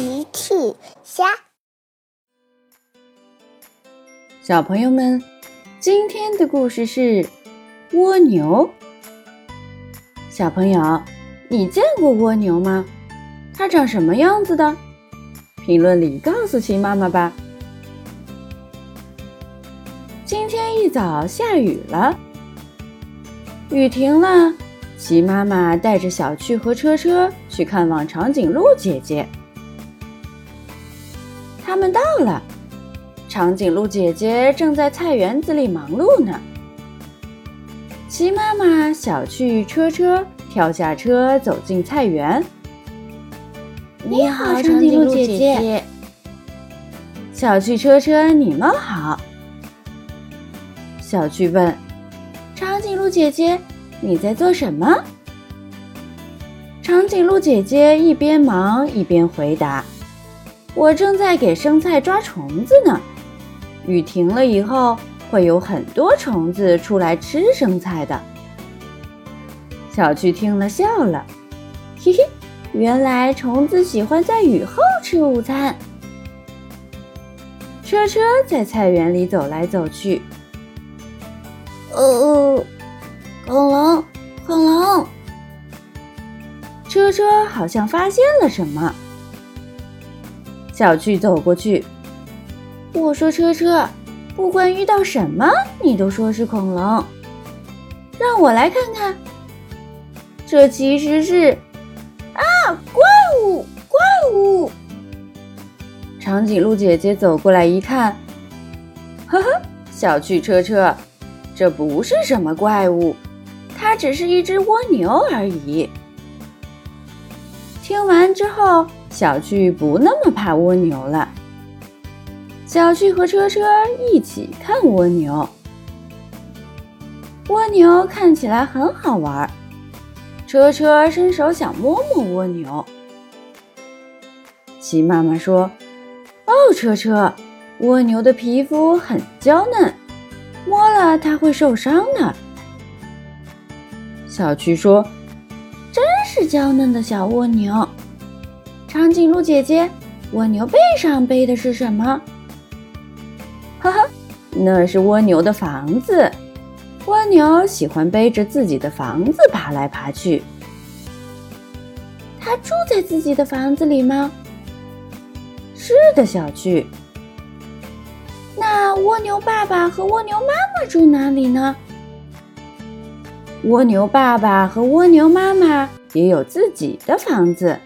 奇趣虾，小朋友们，今天的故事是蜗牛。小朋友，你见过蜗牛吗？它长什么样子的？评论里告诉奇妈妈吧。今天一早下雨了，雨停了。齐妈妈带着小趣和车车去看望长颈鹿姐姐。他们到了，长颈鹿姐姐正在菜园子里忙碌呢。齐妈妈、小趣、车车跳下车走进菜园。你好，长颈鹿姐姐。小趣、车车，你们好。小趣问：“长颈鹿姐姐。”你在做什么？长颈鹿姐姐一边忙一边回答：“我正在给生菜抓虫子呢。雨停了以后，会有很多虫子出来吃生菜的。”小趣听了笑了：“嘿嘿，原来虫子喜欢在雨后吃午餐。”车车在菜园里走来走去。哦。恐龙，恐龙！车车好像发现了什么。小趣走过去，我说：“车车，不管遇到什么，你都说是恐龙。让我来看看，这其实是……啊，怪物，怪物！”长颈鹿姐姐走过来一看，呵呵，小趣车车，这不是什么怪物。它只是一只蜗牛而已。听完之后，小趣不那么怕蜗牛了。小趣和车车一起看蜗牛，蜗牛看起来很好玩。车车伸手想摸摸蜗牛，齐妈妈说：“哦，车车，蜗牛的皮肤很娇嫩，摸了它会受伤的。”小趣说：“真是娇嫩的小蜗牛。”长颈鹿姐姐，蜗牛背上背的是什么？呵呵，那是蜗牛的房子。蜗牛喜欢背着自己的房子爬来爬去。它住在自己的房子里吗？是的，小趣。那蜗牛爸爸和蜗牛妈妈住哪里呢？蜗牛爸爸和蜗牛妈妈也有自己的房子。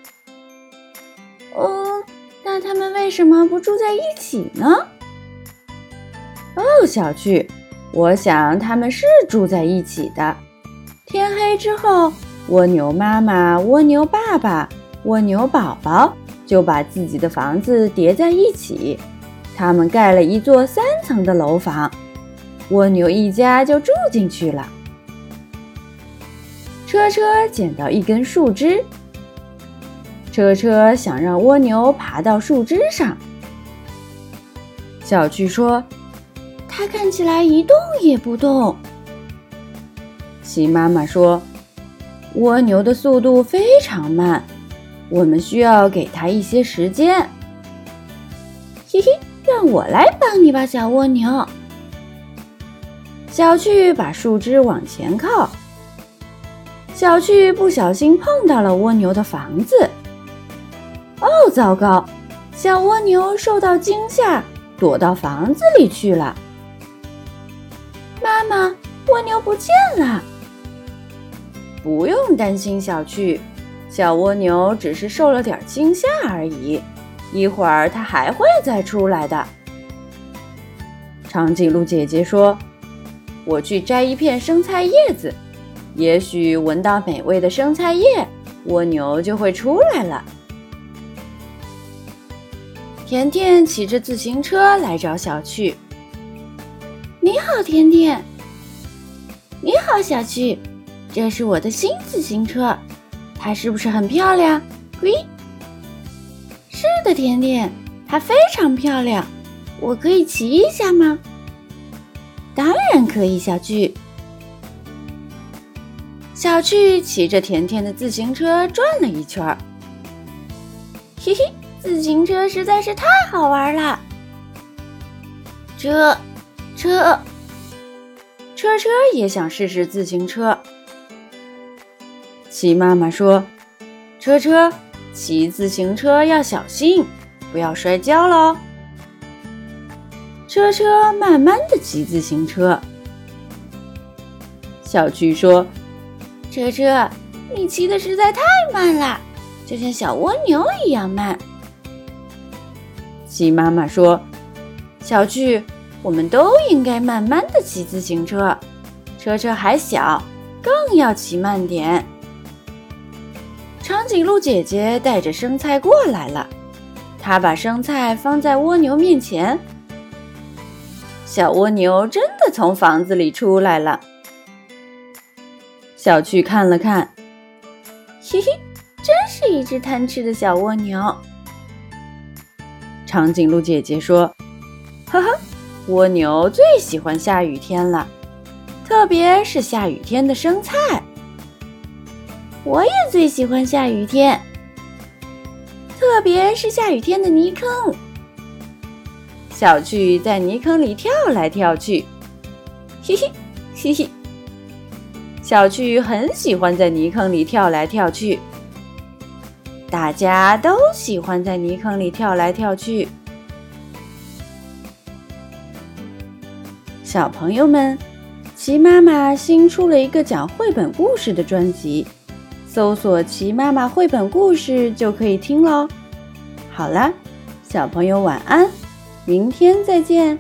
为什么不住在一起呢？哦，小趣，我想他们是住在一起的。天黑之后，蜗牛妈妈、蜗牛爸爸、蜗牛宝宝就把自己的房子叠在一起，他们盖了一座三层的楼房，蜗牛一家就住进去了。车车捡到一根树枝，车车想让蜗牛爬到树枝上。小趣说：“它看起来一动也不动。”齐妈妈说：“蜗牛的速度非常慢，我们需要给它一些时间。”嘿嘿，让我来帮你吧，小蜗牛。小趣把树枝往前靠。小趣不小心碰到了蜗牛的房子，哦，糟糕！小蜗牛受到惊吓，躲到房子里去了。妈妈，蜗牛不见了。不用担心，小趣，小蜗牛只是受了点惊吓而已，一会儿它还会再出来的。长颈鹿姐姐说：“我去摘一片生菜叶子。”也许闻到美味的生菜叶，蜗牛就会出来了。甜甜骑着自行车来找小趣。你好，甜甜。你好，小趣。这是我的新自行车，它是不是很漂亮？嘿，是的，甜甜，它非常漂亮。我可以骑一下吗？当然可以，小趣。小趣骑着甜甜的自行车转了一圈儿，嘿嘿，自行车实在是太好玩了。车，车，车车也想试试自行车。骑妈妈说：“车车，骑自行车要小心，不要摔跤喽。”车车慢慢的骑自行车。小趣说：“车车，你骑的实在太慢了，就像小蜗牛一样慢。”鸡妈妈说：“小趣，我们都应该慢慢的骑自行车，车车还小，更要骑慢点。”长颈鹿姐姐带着生菜过来了，她把生菜放在蜗牛面前。小蜗牛真的从房子里出来了。小趣看了看，嘿嘿，真是一只贪吃的小蜗牛。长颈鹿姐姐说：“呵呵，蜗牛最喜欢下雨天了，特别是下雨天的生菜。我也最喜欢下雨天，特别是下雨天的泥坑。”小趣在泥坑里跳来跳去，嘿嘿嘿嘿。小趣很喜欢在泥坑里跳来跳去，大家都喜欢在泥坑里跳来跳去。小朋友们，齐妈妈新出了一个讲绘本故事的专辑，搜索“齐妈妈绘本故事”就可以听喽。好了，小朋友晚安。明天再见。